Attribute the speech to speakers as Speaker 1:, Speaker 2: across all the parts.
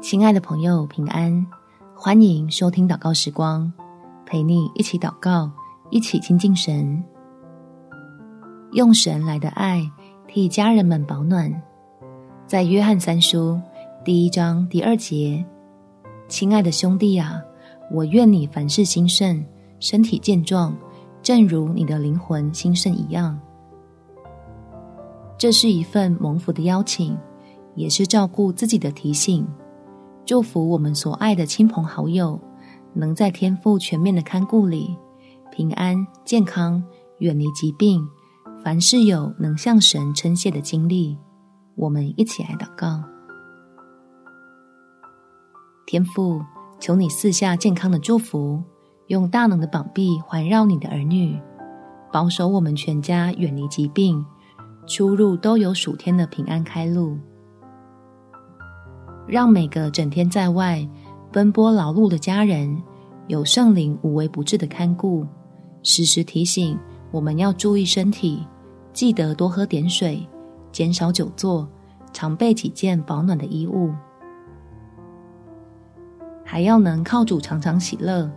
Speaker 1: 亲爱的朋友，平安！欢迎收听祷告时光，陪你一起祷告，一起亲近神，用神来的爱替家人们保暖。在约翰三书第一章第二节，亲爱的兄弟啊，我愿你凡事兴盛，身体健壮，正如你的灵魂兴盛一样。这是一份蒙福的邀请，也是照顾自己的提醒。祝福我们所爱的亲朋好友，能在天父全面的看顾里，平安健康，远离疾病，凡事有能向神称谢的经历。我们一起来祷告：天父，求你赐下健康的祝福，用大能的膀臂环绕你的儿女，保守我们全家远离疾病，出入都有属天的平安开路。让每个整天在外奔波劳碌的家人，有圣灵无微不至的看顾，时时提醒我们要注意身体，记得多喝点水，减少久坐，常备几件保暖的衣物，还要能靠主常常喜乐，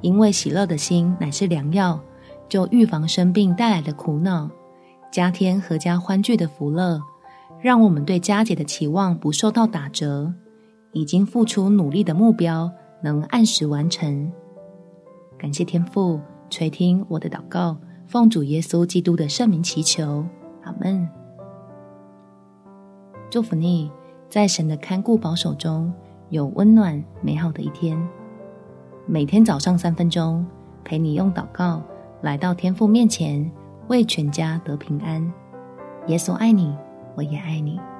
Speaker 1: 因为喜乐的心乃是良药，就预防生病带来的苦恼，加添阖家欢聚的福乐。让我们对佳节的期望不受到打折，已经付出努力的目标能按时完成。感谢天父垂听我的祷告，奉主耶稣基督的圣名祈求，阿门。祝福你，在神的看顾保守中有温暖美好的一天。每天早上三分钟，陪你用祷告来到天父面前，为全家得平安。耶稣爱你。我也爱你。